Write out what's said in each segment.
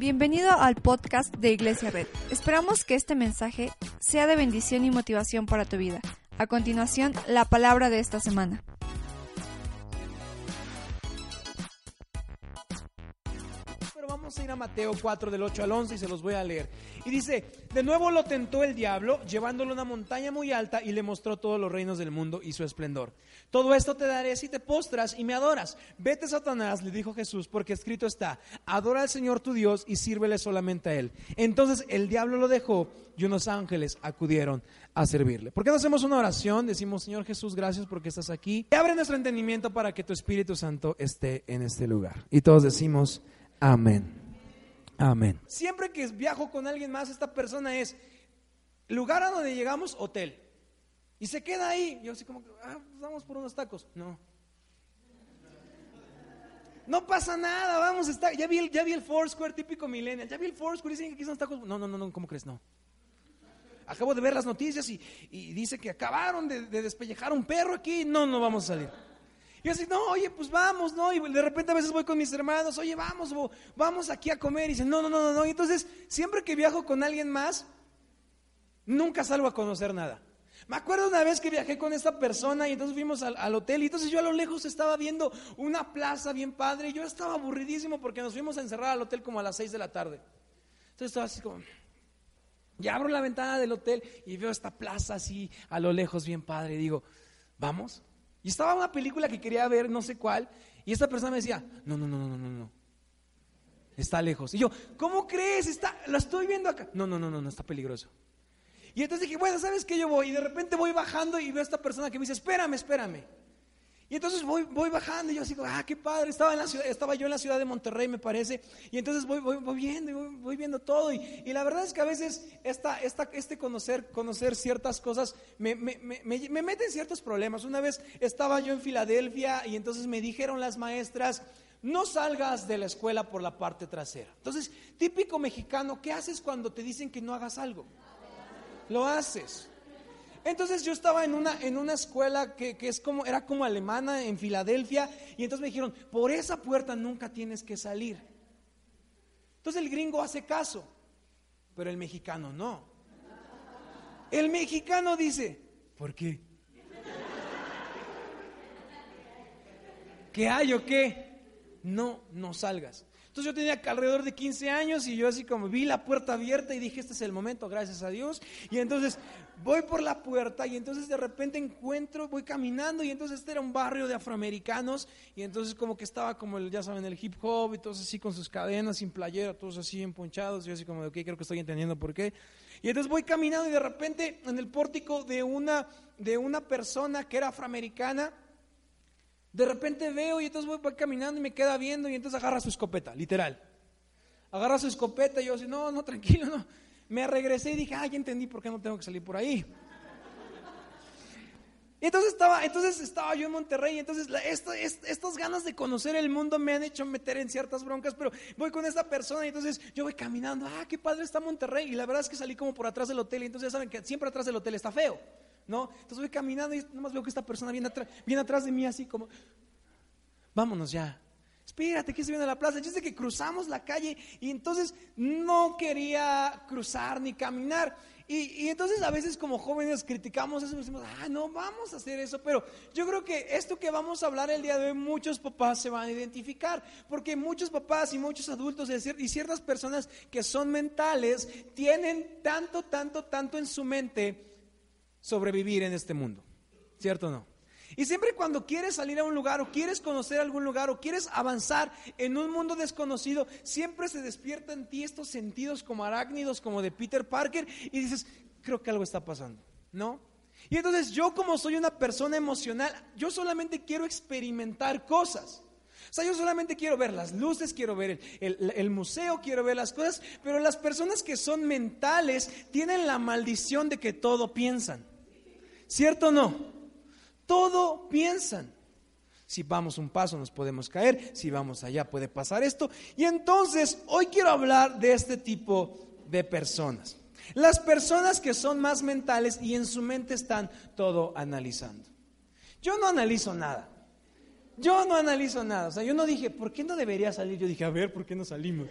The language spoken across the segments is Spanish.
Bienvenido al podcast de Iglesia Red. Esperamos que este mensaje sea de bendición y motivación para tu vida. A continuación, la palabra de esta semana. Mateo 4 del 8 al 11 y se los voy a leer. Y dice, de nuevo lo tentó el diablo, llevándolo a una montaña muy alta y le mostró todos los reinos del mundo y su esplendor. Todo esto te daré si te postras y me adoras. Vete, Satanás, le dijo Jesús, porque escrito está, adora al Señor tu Dios y sírvele solamente a Él. Entonces el diablo lo dejó y unos ángeles acudieron a servirle. ¿Por qué no hacemos una oración? Decimos, Señor Jesús, gracias porque estás aquí. Y abre nuestro entendimiento para que tu Espíritu Santo esté en este lugar. Y todos decimos, amén. Amén. Siempre que viajo con alguien más, esta persona es lugar a donde llegamos, hotel. Y se queda ahí. Yo así como, ah, pues vamos por unos tacos. No. No pasa nada, vamos a estar. Ya vi el, ya vi el Foursquare típico millennial. Ya vi el Foursquare, dicen que aquí son tacos. No, no, no, no, ¿cómo crees? No. Acabo de ver las noticias y, y dice que acabaron de, de despellejar un perro aquí. No, no vamos a salir. Y así, no, oye, pues vamos, ¿no? Y de repente a veces voy con mis hermanos, oye, vamos, vamos aquí a comer. Y dicen, no, no, no, no, no. Y entonces, siempre que viajo con alguien más, nunca salgo a conocer nada. Me acuerdo una vez que viajé con esta persona y entonces fuimos al, hotel y entonces yo a lo lejos estaba viendo una plaza bien padre y yo estaba aburridísimo porque nos fuimos a encerrar al hotel como a las 6 de la tarde. Entonces estaba así como... Y abro la ventana del hotel y veo esta plaza así a lo lejos bien padre y digo, ¿vamos? Y estaba una película que quería ver, no sé cuál, y esta persona me decía, no, no, no, no, no, no. Está lejos. Y yo, ¿cómo crees? Está, la estoy viendo acá. No, no, no, no, no, está peligroso. Y entonces dije, bueno, ¿sabes qué? Yo voy. Y de repente voy bajando y veo a esta persona que me dice, espérame, espérame. Y entonces voy, voy bajando y yo así, ah, qué padre. Estaba, en la ciudad, estaba yo en la ciudad de Monterrey, me parece. Y entonces voy, voy, voy viendo voy, voy viendo todo. Y, y la verdad es que a veces esta, esta, este conocer, conocer ciertas cosas me, me, me, me mete en ciertos problemas. Una vez estaba yo en Filadelfia y entonces me dijeron las maestras, no salgas de la escuela por la parte trasera. Entonces, típico mexicano, ¿qué haces cuando te dicen que no hagas algo? Lo haces. Entonces yo estaba en una, en una escuela que, que es como, era como alemana en Filadelfia, y entonces me dijeron, por esa puerta nunca tienes que salir. Entonces el gringo hace caso, pero el mexicano no. El mexicano dice, ¿por qué? ¿Qué hay o qué? No, no salgas. Entonces yo tenía alrededor de 15 años y yo así como vi la puerta abierta y dije, este es el momento, gracias a Dios. Y entonces voy por la puerta y entonces de repente encuentro, voy caminando y entonces este era un barrio de afroamericanos y entonces como que estaba como, el, ya saben, el hip hop y todos así con sus cadenas, sin playera, todos así emponchados. Y yo así como, ok, creo que estoy entendiendo por qué. Y entonces voy caminando y de repente en el pórtico de una, de una persona que era afroamericana, de repente veo y entonces voy, voy caminando y me queda viendo y entonces agarra su escopeta, literal. Agarra su escopeta y yo así, no, no, tranquilo, no. Me regresé y dije, ah, ya entendí por qué no tengo que salir por ahí. Y entonces estaba, entonces estaba yo en Monterrey y entonces la- estas ganas de conocer el mundo me han hecho meter en ciertas broncas, pero voy con esta persona y entonces yo voy caminando, ah, qué padre está Monterrey. Y la verdad es que salí como por atrás del hotel y entonces ya saben que siempre atrás del hotel está feo, ¿no? Entonces voy caminando y nomás veo que esta persona viene atrás, viene atrás de mí así como, vámonos ya. Espérate, que se viene a la plaza. Sé que cruzamos la calle y entonces no quería cruzar ni caminar. Y, y entonces a veces como jóvenes criticamos eso y decimos, ah, no, vamos a hacer eso. Pero yo creo que esto que vamos a hablar el día de hoy, muchos papás se van a identificar. Porque muchos papás y muchos adultos y ciertas personas que son mentales tienen tanto, tanto, tanto en su mente sobrevivir en este mundo. ¿Cierto o no? Y siempre cuando quieres salir a un lugar o quieres conocer algún lugar o quieres avanzar en un mundo desconocido, siempre se despiertan en ti estos sentidos como arácnidos, como de Peter Parker, y dices, creo que algo está pasando, ¿no? Y entonces yo como soy una persona emocional, yo solamente quiero experimentar cosas. O sea, yo solamente quiero ver las luces, quiero ver el, el- el museo, quiero ver las cosas, pero las personas que son mentales tienen la maldición de que todo piensan. ¿Cierto o no? Todo piensan. Si vamos un paso nos podemos caer, si vamos allá puede pasar esto. Y entonces hoy quiero hablar de este tipo de personas. Las personas que son más mentales y en su mente están todo analizando. Yo no analizo nada. Yo no analizo nada. O sea, yo no dije, ¿por qué no debería salir? Yo dije, a ver, ¿por qué no salimos?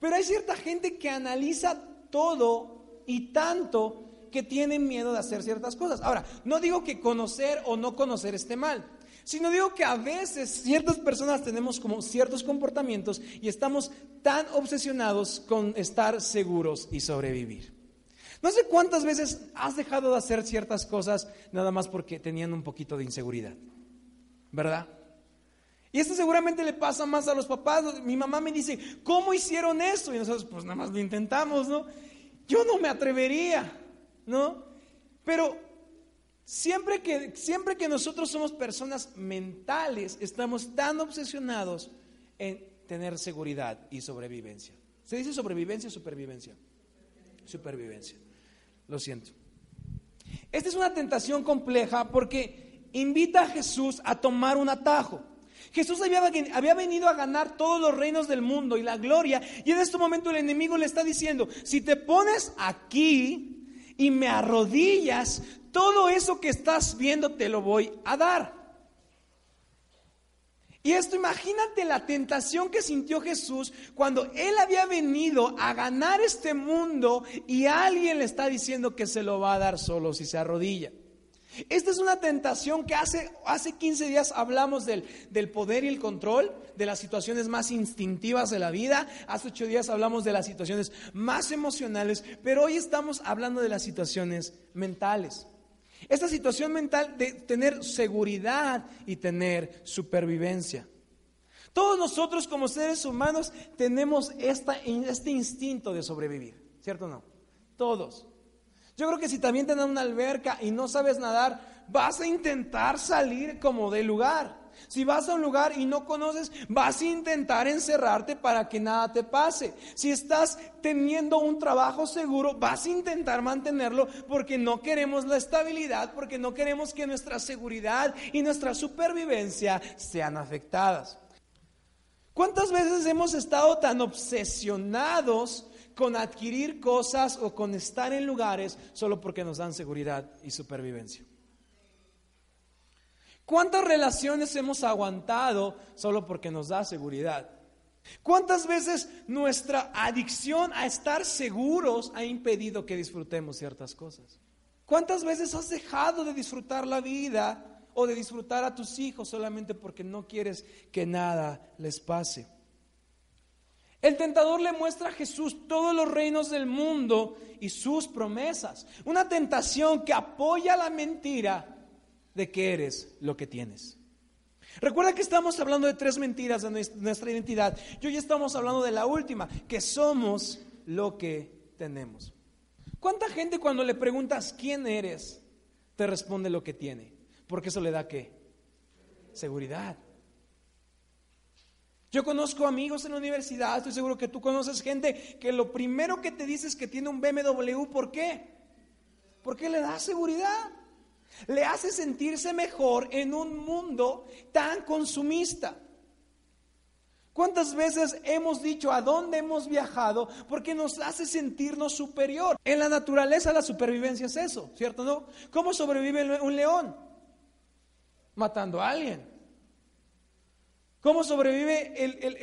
Pero hay cierta gente que analiza todo y tanto que tienen miedo de hacer ciertas cosas. Ahora, no digo que conocer o no conocer esté mal, sino digo que a veces ciertas personas tenemos como ciertos comportamientos y estamos tan obsesionados con estar seguros y sobrevivir. No sé cuántas veces has dejado de hacer ciertas cosas nada más porque tenían un poquito de inseguridad, ¿verdad? Y esto seguramente le pasa más a los papás. Mi mamá me dice, ¿cómo hicieron eso? Y nosotros, pues nada más lo intentamos, ¿no? Yo no me atrevería, ¿no? Pero siempre que, siempre que nosotros somos personas mentales, estamos tan obsesionados en tener seguridad y sobrevivencia. ¿Se dice sobrevivencia o supervivencia? Supervivencia. Lo siento. Esta es una tentación compleja porque invita a Jesús a tomar un atajo. Jesús había, había, venido a ganar todos los reinos del mundo y la gloria. Y en este momento el enemigo le está diciendo, si te pones aquí y me arrodillas, todo eso que estás viendo te lo voy a dar. Y esto, imagínate la tentación que sintió Jesús cuando él había venido a ganar este mundo y alguien le está diciendo que se lo va a dar solo si se arrodilla. Esta es una tentación que hace, hace 15 días hablamos del, del, poder y el control, de las situaciones más instintivas de la vida. Hace 8 días hablamos de las situaciones más emocionales, pero hoy estamos hablando de las situaciones mentales. Esta situación mental de tener seguridad y tener supervivencia. Todos nosotros como seres humanos tenemos esta, este instinto de sobrevivir, ¿cierto o no? Todos. Yo creo que si también te dan una alberca y no sabes nadar, vas a intentar salir como del lugar. Si vas a un lugar y no conoces, vas a intentar encerrarte para que nada te pase. Si estás teniendo un trabajo seguro, vas a intentar mantenerlo porque no queremos la estabilidad, porque no queremos que nuestra seguridad y nuestra supervivencia sean afectadas. ¿Cuántas veces hemos estado tan obsesionados con adquirir cosas o con estar en lugares solo porque nos dan seguridad y supervivencia. ¿Cuántas relaciones hemos aguantado solo porque nos da seguridad? ¿Cuántas veces nuestra adicción a estar seguros ha impedido que disfrutemos ciertas cosas? ¿Cuántas veces has dejado de disfrutar la vida o de disfrutar a tus hijos solamente porque no quieres que nada les pase? El tentador le muestra a Jesús todos los reinos del mundo y sus promesas. Una tentación que apoya la mentira de que eres lo que tienes. Recuerda que estamos hablando de tres mentiras de nuestra identidad y hoy estamos hablando de la última, que somos lo que tenemos. ¿Cuánta gente cuando le preguntas quién eres, te responde lo que tiene? Porque eso le da qué? Seguridad. Yo conozco amigos en la universidad, estoy seguro que tú conoces gente que lo primero que te dice es que tiene un BMW. ¿Por qué? Porque le da seguridad. Le hace sentirse mejor en un mundo tan consumista. ¿Cuántas veces hemos dicho a dónde hemos viajado? Porque nos hace sentirnos superior. En la naturaleza la supervivencia es eso, ¿cierto? ¿No? ¿Cómo sobrevive un león? Matando a alguien. ¿Cómo sobrevive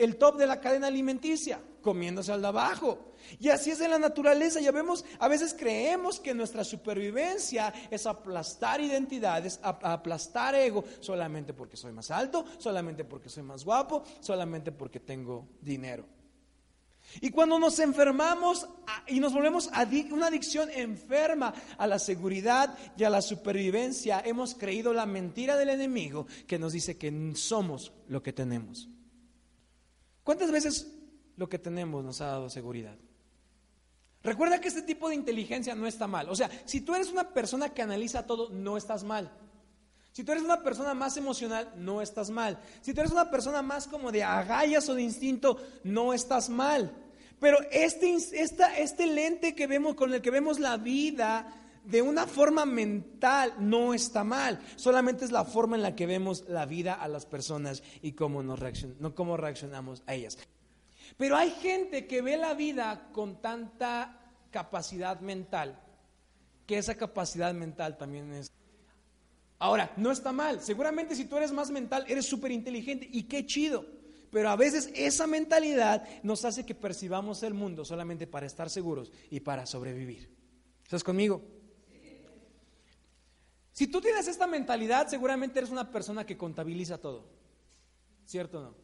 el, top de la cadena alimenticia? Comiéndose al de abajo. Y así es en la naturaleza. Ya vemos, a veces creemos que nuestra supervivencia es aplastar identidades, aplastar ego, solamente porque soy más alto, solamente porque soy más guapo, solamente porque tengo dinero. Y cuando nos enfermamos y nos volvemos una adicción enferma a la seguridad y a la supervivencia, hemos creído la mentira del enemigo que nos dice que somos lo que tenemos. ¿Cuántas veces lo que tenemos nos ha dado seguridad? Recuerda que este tipo de inteligencia no está mal. O sea, si tú eres una persona que analiza todo, no estás mal. Si tú eres una persona más emocional, no estás mal. Si tú eres una persona más como de agallas o de instinto, no estás mal. Pero este, este lente que vemos, con el que vemos la vida de una forma mental, no está mal. Solamente es la forma en la que vemos la vida a las personas y cómo, nos no, cómo reaccionamos a ellas. Pero hay gente que ve la vida con tanta capacidad mental, que esa capacidad mental también es... Ahora, no está mal. Seguramente si tú eres más mental, eres súper inteligente y qué chido. Pero a veces esa mentalidad nos hace que percibamos el mundo solamente para estar seguros y para sobrevivir. ¿Estás conmigo? Si tú tienes esta mentalidad, seguramente eres una persona que contabiliza todo. ¿Cierto o no?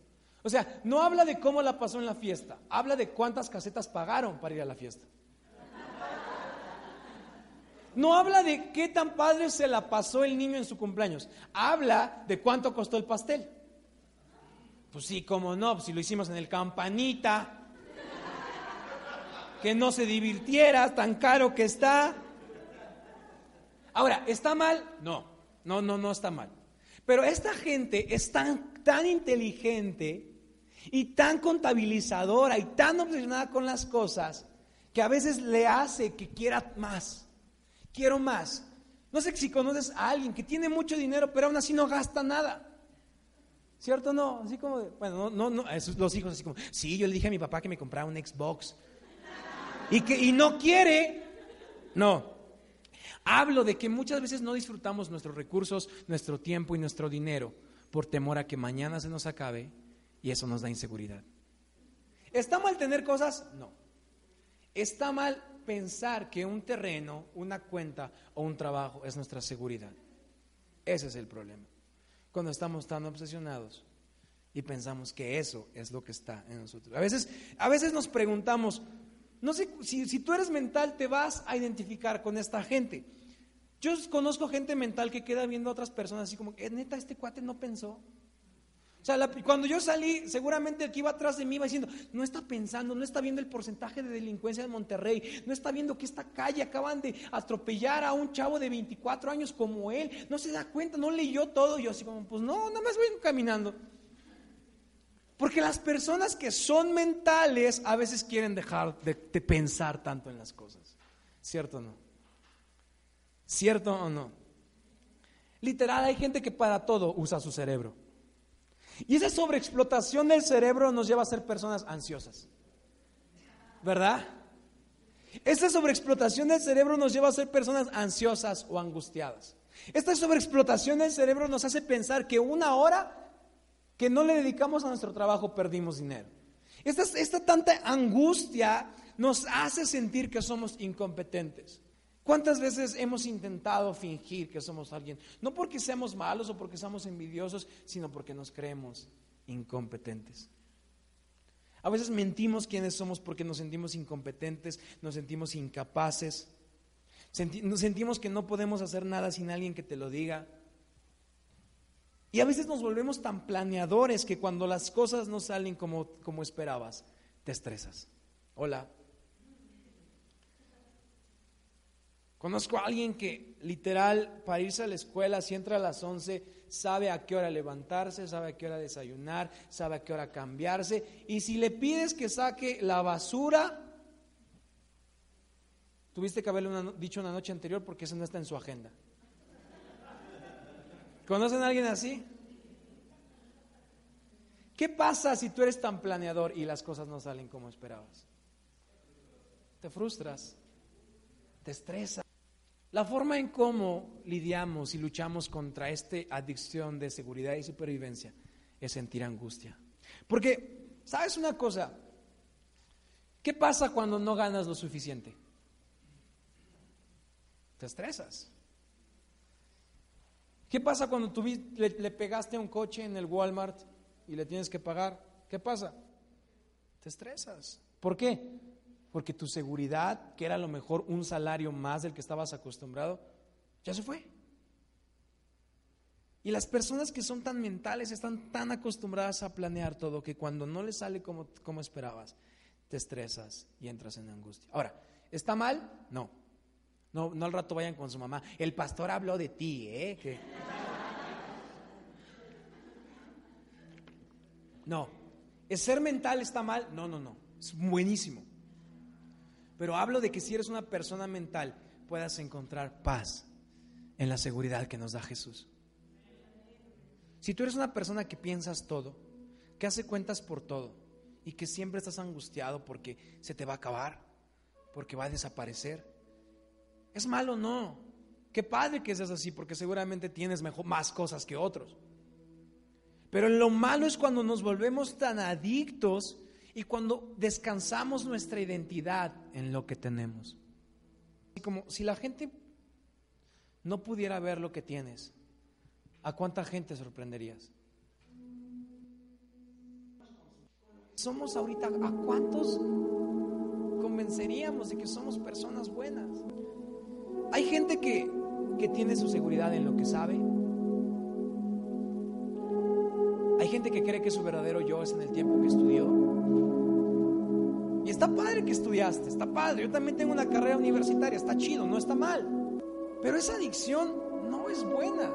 O sea, no habla de cómo la pasó en la fiesta, habla de cuántas casetas pagaron para ir a la fiesta. No habla de qué tan padre se la pasó el niño en su cumpleaños, habla de cuánto costó el pastel. Pues sí, cómo no, pues si lo hicimos en el campanita, que no se divirtiera, tan caro que está. Ahora, ¿está mal? No, no, no, no está mal. Pero esta gente es tan, tan inteligente y tan contabilizadora y tan obsesionada con las cosas que a veces le hace que quiera más. Quiero más. No sé si conoces a alguien que tiene mucho dinero, pero aún así no gasta nada. ¿Cierto o no? Así como, bueno, no, no, los hijos así como, sí, yo le dije a mi papá que me comprara un Xbox. Y que y no quiere. No. Hablo de que muchas veces no disfrutamos nuestros recursos, nuestro tiempo y nuestro dinero por temor a que mañana se nos acabe y eso nos da inseguridad. ¿Está mal tener cosas? No. Está mal pensar que un terreno, una cuenta o un trabajo es nuestra seguridad. Ese es el problema. Cuando estamos tan obsesionados y pensamos que eso es lo que está en nosotros. A veces, a veces nos preguntamos, no sé, si, si tú eres mental, te vas a identificar con esta gente. Yo conozco gente mental que queda viendo a otras personas así como, neta, este cuate no pensó. Sea, cuando yo salí, seguramente el que iba atrás de mí iba diciendo, no está pensando, no está viendo el porcentaje de delincuencia de Monterrey, no está viendo que esta calle acaban de atropellar a un chavo de 24 años como él, no se da cuenta, no leyó todo. Yo así como, pues no, nada más voy caminando. Porque las personas que son mentales a veces quieren dejar de, pensar tanto en las cosas. ¿Cierto o no? ¿Cierto o no? Literal, hay gente que para todo usa su cerebro. Y esa sobreexplotación del cerebro nos lleva a ser personas ansiosas. ¿Verdad? Esta sobreexplotación del cerebro nos lleva a ser personas ansiosas o angustiadas. Esta sobreexplotación del cerebro nos hace pensar que una hora que no le dedicamos a nuestro trabajo perdimos dinero. Esta, esta tanta angustia nos hace sentir que somos incompetentes. ¿Cuántas veces hemos intentado fingir que somos alguien? No porque seamos malos o porque seamos envidiosos, sino porque nos creemos incompetentes. A veces mentimos quiénes somos porque nos sentimos incompetentes, nos sentimos incapaces, nos sentimos que no podemos hacer nada sin alguien que te lo diga. Y a veces nos volvemos tan planeadores que cuando las cosas no salen como, como esperabas, te estresas. Hola. Conozco a alguien que literal para irse a la escuela, si entra a las 11, sabe a qué hora levantarse, sabe a qué hora desayunar, sabe a qué hora cambiarse. Y si le pides que saque la basura, tuviste que haberle dicho una noche anterior porque eso no está en su agenda. ¿Conocen a alguien así? ¿Qué pasa si tú eres tan planeador y las cosas no salen como esperabas? Te frustras, te estresa. La forma en cómo lidiamos y luchamos contra esta adicción de seguridad y supervivencia es sentir angustia. Porque, ¿sabes una cosa? ¿Qué pasa cuando no ganas lo suficiente? Te estresas. ¿Qué pasa cuando tú le, le, pegaste a un coche en el Walmart y le tienes que pagar? ¿Qué pasa? Te estresas. ¿Por qué? Porque tu seguridad, que era a lo mejor un salario más del que estabas acostumbrado, ya se fue. Y las personas que son tan mentales están tan acostumbradas a planear todo que cuando no les sale como, como esperabas, te estresas y entras en angustia. Ahora, ¿está mal? No. No, no al rato vayan con su mamá. El pastor habló de ti, ¿eh? No. ¿Es ser mental está mal? No, no, no. Es buenísimo. Pero hablo de que si eres una persona mental, puedas encontrar paz en la seguridad que nos da Jesús. Si tú eres una persona que piensas todo, que hace cuentas por todo y que siempre estás angustiado porque se te va a acabar, porque va a desaparecer, ¿Es malo? No. Qué padre que seas así, porque seguramente tienes más cosas que otros. Pero lo malo es cuando nos volvemos tan adictos y cuando descansamos nuestra identidad en lo que tenemos. Como si la gente no pudiera ver lo que tienes, ¿a cuánta gente sorprenderías? Somos ahorita, ¿a cuántos convenceríamos de que somos personas buenas? Hay gente que, que tiene su seguridad en lo que sabe. Hay gente que cree que su verdadero yo es en el tiempo que estudió. Está padre que estudiaste, está padre. Yo también tengo una carrera universitaria, está chido, no está mal. Pero esa adicción no es buena.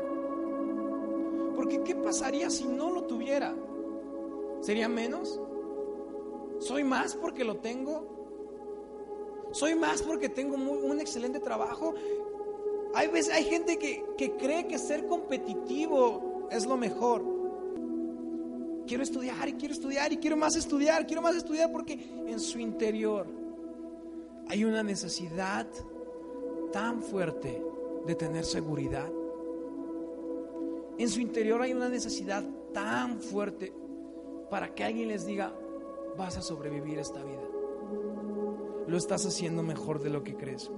Porque ¿qué pasaría si no lo tuviera? ¿Sería menos? ¿Soy más porque lo tengo? ¿Soy más porque tengo un excelente trabajo? Hay, veces, hay gente que, que cree que ser competitivo es lo mejor. Quiero estudiar y quiero estudiar y quiero más estudiar, quiero más estudiar porque en su interior hay una necesidad tan fuerte de tener seguridad. En su interior hay una necesidad tan fuerte para que alguien les diga, vas a sobrevivir esta vida. Lo estás haciendo mejor de lo que crees.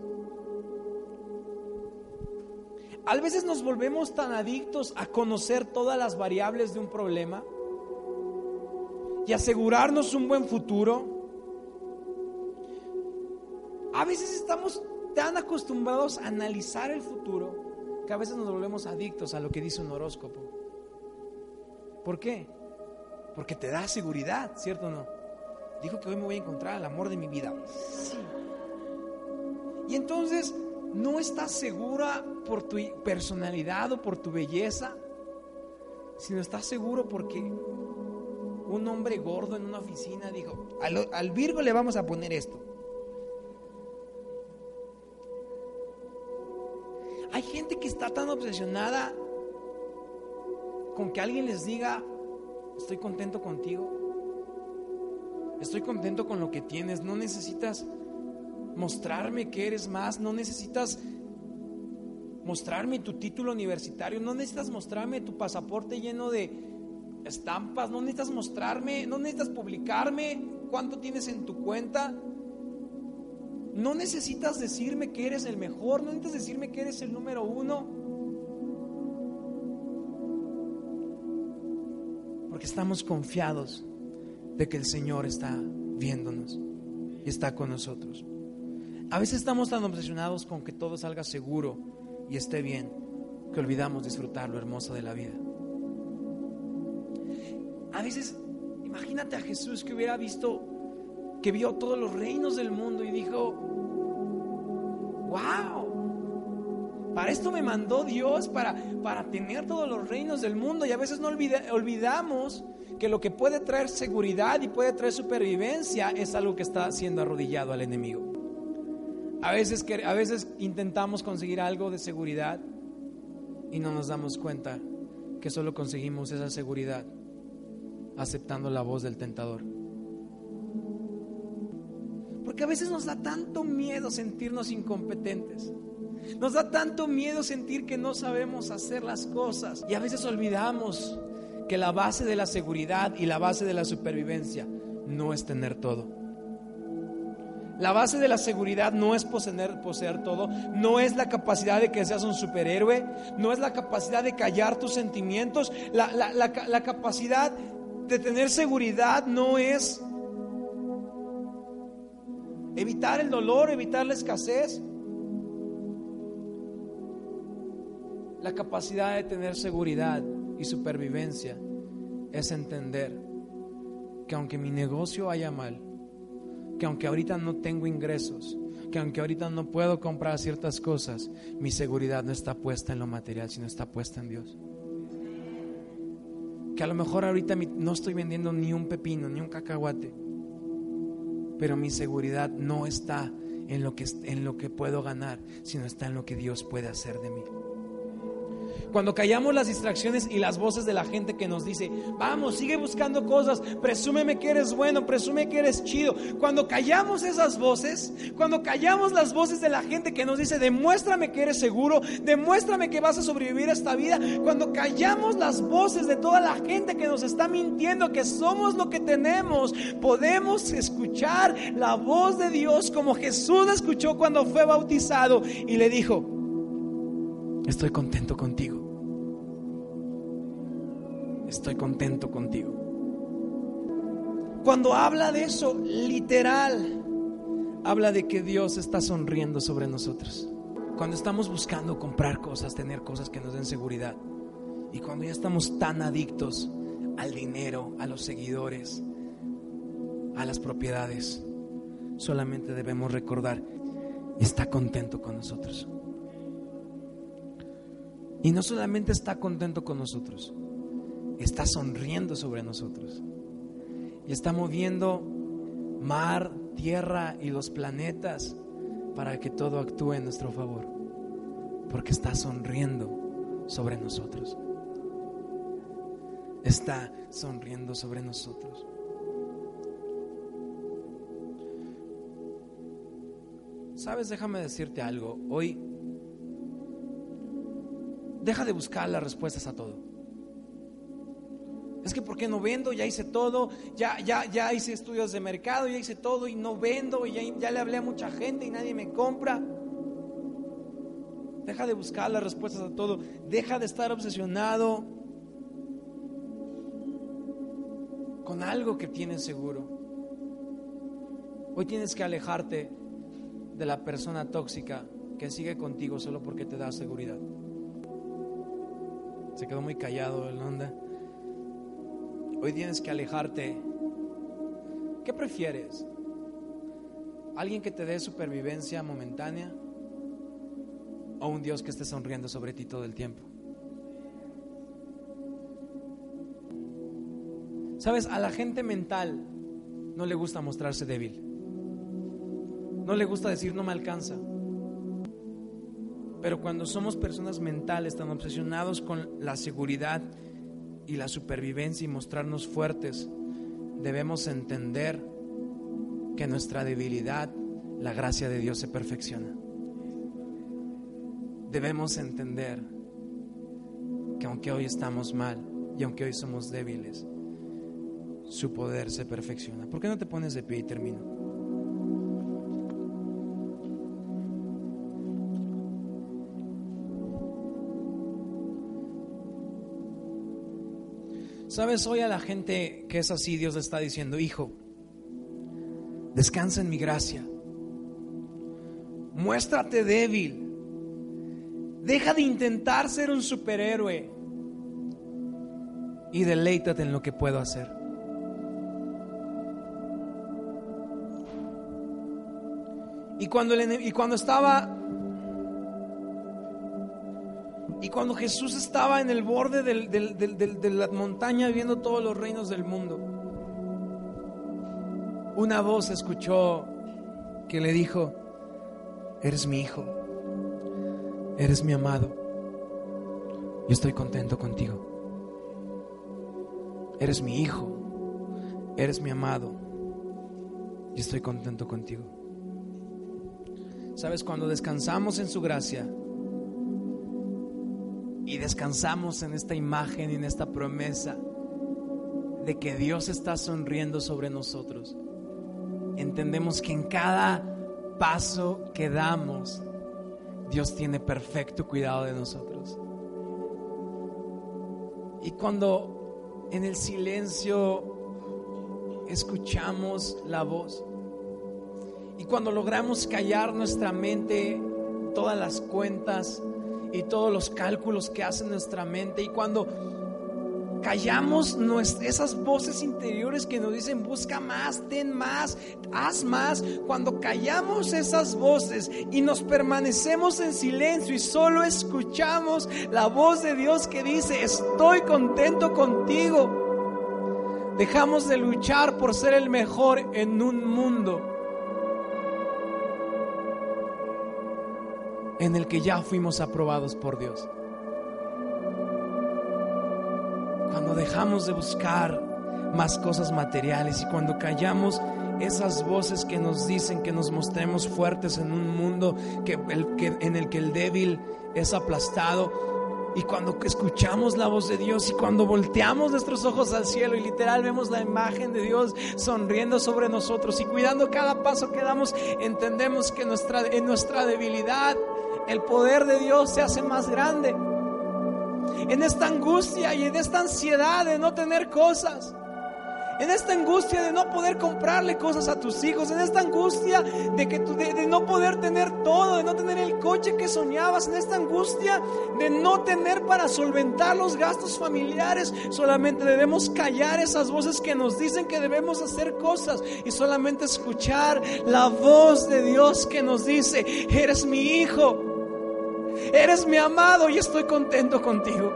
A veces nos volvemos tan adictos a conocer todas las variables de un problema y asegurarnos un buen futuro. A veces estamos tan acostumbrados a analizar el futuro que a veces nos volvemos adictos a lo que dice un horóscopo. ¿Por qué? Porque te da seguridad, ¿cierto o no? Dijo que hoy me voy a encontrar al amor de mi vida. Sí. Y entonces no estás segura por tu personalidad o por tu belleza, sino estás seguro porque un hombre gordo en una oficina dijo, al, Virgo le vamos a poner esto. Hay gente que está tan obsesionada con que alguien les diga, estoy contento contigo. Estoy contento con lo que tienes. No necesitas mostrarme que eres más. No necesitas mostrarme tu título universitario. No necesitas mostrarme tu pasaporte lleno de estampas. No necesitas mostrarme. No necesitas publicarme cuánto tienes en tu cuenta. No necesitas decirme que eres el mejor. No necesitas decirme que eres el número uno. Porque estamos confiados de que el Señor está viéndonos y está con nosotros. A veces estamos tan obsesionados con que todo salga seguro y esté bien que olvidamos disfrutar lo hermoso de la vida. Veces, imagínate a Jesús que hubiera visto, que vio todos los reinos del mundo y dijo, wow, para esto me mandó Dios, para, para tener todos los reinos del mundo. Y a veces no olvidamos que lo que puede traer seguridad y puede traer supervivencia es algo que está siendo arrodillado al enemigo. A veces, a veces intentamos conseguir algo de seguridad y no nos damos cuenta que solo conseguimos esa seguridad aceptando la voz del tentador. Porque a veces nos da tanto miedo sentirnos incompetentes. Nos da tanto miedo sentir que no sabemos hacer las cosas. Y a veces olvidamos que la base de la seguridad y la base de la supervivencia no es tener todo. La base de la seguridad no es poseer, poseer, todo, no es la capacidad de que seas un superhéroe, no es la capacidad de callar tus sentimientos, la, la capacidad de tener seguridad no es evitar el dolor, evitar la escasez. La capacidad de tener seguridad y supervivencia es entender que aunque mi negocio vaya mal, que aunque ahorita no tengo ingresos, que aunque ahorita no puedo comprar ciertas cosas, mi seguridad no está puesta en lo material, sino está puesta en Dios. Que a lo mejor ahorita no estoy vendiendo ni un pepino, ni un cacahuate, pero mi seguridad no está en lo que, en lo que puedo ganar, sino está en lo que Dios puede hacer de mí. Cuando callamos las distracciones y las voces de la gente que nos dice, vamos, sigue buscando cosas, presúmeme que eres bueno, presume que eres chido. Cuando callamos esas voces, cuando callamos las voces de la gente que nos dice, demuéstrame que eres seguro, demuéstrame que vas a sobrevivir a esta vida, cuando callamos las voces de toda la gente que nos está mintiendo que somos lo que tenemos, podemos escuchar la voz de Dios como Jesús escuchó cuando fue bautizado y le dijo, estoy contento contigo. Estoy contento contigo. Cuando habla de eso, literal, habla de que Dios está sonriendo sobre nosotros. Cuando estamos buscando comprar cosas, tener cosas que nos den seguridad. Y cuando ya estamos tan adictos al dinero, a los seguidores, a las propiedades, solamente debemos recordar, está contento con nosotros. Y no solamente está contento con nosotros, está sonriendo sobre nosotros. Y está moviendo mar, tierra y los planetas para que todo actúe en nuestro favor. Porque está sonriendo sobre nosotros. Está sonriendo sobre nosotros. Sabes, déjame decirte algo. Hoy deja de buscar las respuestas a todo. Es que ¿por qué no vendo? Ya hice todo, ya, ya, ya hice estudios de mercado, ya hice todo y no vendo, y ya, ya le hablé a mucha gente y nadie me compra. Deja de buscar las respuestas a todo. Deja de estar obsesionado con algo que tienes seguro. Hoy tienes que alejarte de la persona tóxica que sigue contigo solo porque te da seguridad. Se quedó muy callado el onda. Hoy tienes que alejarte. ¿Qué prefieres? ¿Alguien que te dé supervivencia momentánea? ¿O un Dios que esté sonriendo sobre ti todo el tiempo? Sabes, a la gente mental no le gusta mostrarse débil. No le gusta decir no me alcanza. Pero cuando somos personas mentales tan obsesionados con la seguridad y la supervivencia y mostrarnos fuertes, debemos entender que nuestra debilidad, la gracia de Dios se perfecciona. Debemos entender que aunque hoy estamos mal y aunque hoy somos débiles, su poder se perfecciona. ¿Por qué no te pones de pie y termino? Sabes, hoy a la gente que es así, Dios le está diciendo, hijo, descansa en mi gracia. Muéstrate débil. Deja de intentar ser un superhéroe. Y deleítate en lo que puedo hacer. Y cuando, y cuando estaba y cuando Jesús estaba en el borde de la montaña viendo todos los reinos del mundo, una voz escuchó que le dijo, eres mi hijo, eres mi amado, yo estoy contento contigo. Eres mi hijo, eres mi amado, yo estoy contento contigo. Sabes, cuando descansamos en su gracia, y descansamos en esta imagen y en esta promesa de que Dios está sonriendo sobre nosotros. Entendemos que en cada paso que damos, Dios tiene perfecto cuidado de nosotros. Y cuando en el silencio escuchamos la voz, y cuando logramos callar nuestra mente, todas las cuentas, y todos los cálculos que hace nuestra mente. Y cuando callamos esas voces interiores que nos dicen busca más, ten más, haz más, cuando callamos esas voces y nos permanecemos en silencio y solo escuchamos la voz de Dios que dice, estoy contento contigo, dejamos de luchar por ser el mejor en un mundo en el que ya fuimos aprobados por Dios. Cuando dejamos de buscar más cosas materiales y cuando callamos esas voces que nos dicen que nos mostremos fuertes en un mundo que, el, que, en el que el débil es aplastado. Y cuando escuchamos la voz de Dios y cuando volteamos nuestros ojos al cielo y literal vemos la imagen de Dios sonriendo sobre nosotros y cuidando cada paso que damos, entendemos que nuestra, en nuestra debilidad el poder de Dios se hace más grande. En esta angustia y en esta ansiedad de no tener cosas en esta angustia de no poder comprarle cosas a tus hijos, en esta angustia de, que de, no poder tener todo, de no tener el coche que soñabas, en esta angustia de no tener para solventar los gastos familiares, solamente debemos callar esas voces que nos dicen que debemos hacer cosas y solamente escuchar la voz de Dios que nos dice, eres mi hijo, eres mi amado y estoy contento contigo.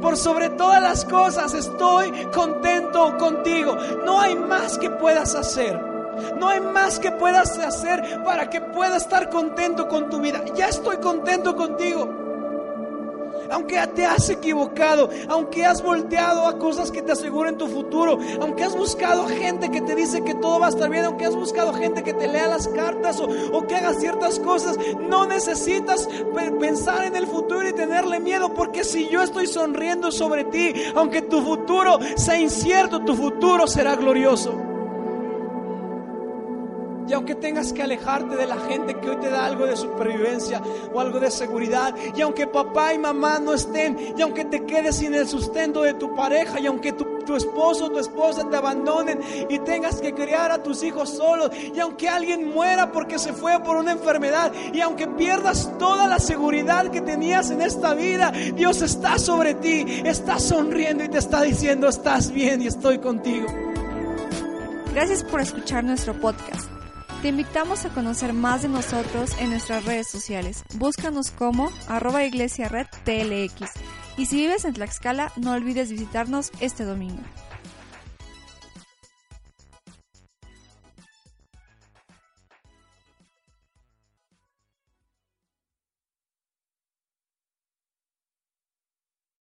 Por sobre todas las cosas estoy contento contigo. No hay más que puedas hacer. No hay más que puedas hacer para que puedas estar contento con tu vida. Ya estoy contento contigo aunque te has equivocado, aunque has volteado a cosas que te aseguren tu futuro, aunque has buscado gente que te dice que todo va a estar bien, aunque has buscado gente que te lea las cartas o, que haga ciertas cosas, no necesitas pensar en el futuro y tenerle miedo, porque si yo estoy sonriendo sobre ti, aunque tu futuro sea incierto, tu futuro será glorioso. Y aunque tengas que alejarte de la gente que hoy te da algo de supervivencia o algo de seguridad, y aunque papá y mamá no estén, y aunque te quedes sin el sustento de tu pareja, y aunque tu, esposo o tu esposa te abandonen y tengas que criar a tus hijos solos, y aunque alguien muera porque se fue por una enfermedad, y aunque pierdas toda la seguridad que tenías en esta vida, Dios está sobre ti, está sonriendo y te está diciendo, estás bien y estoy contigo. Gracias por escuchar nuestro podcast. Te invitamos a conocer más de nosotros en nuestras redes sociales. Búscanos como arroba iglesia TLX. Y si vives en Tlaxcala, no olvides visitarnos este domingo.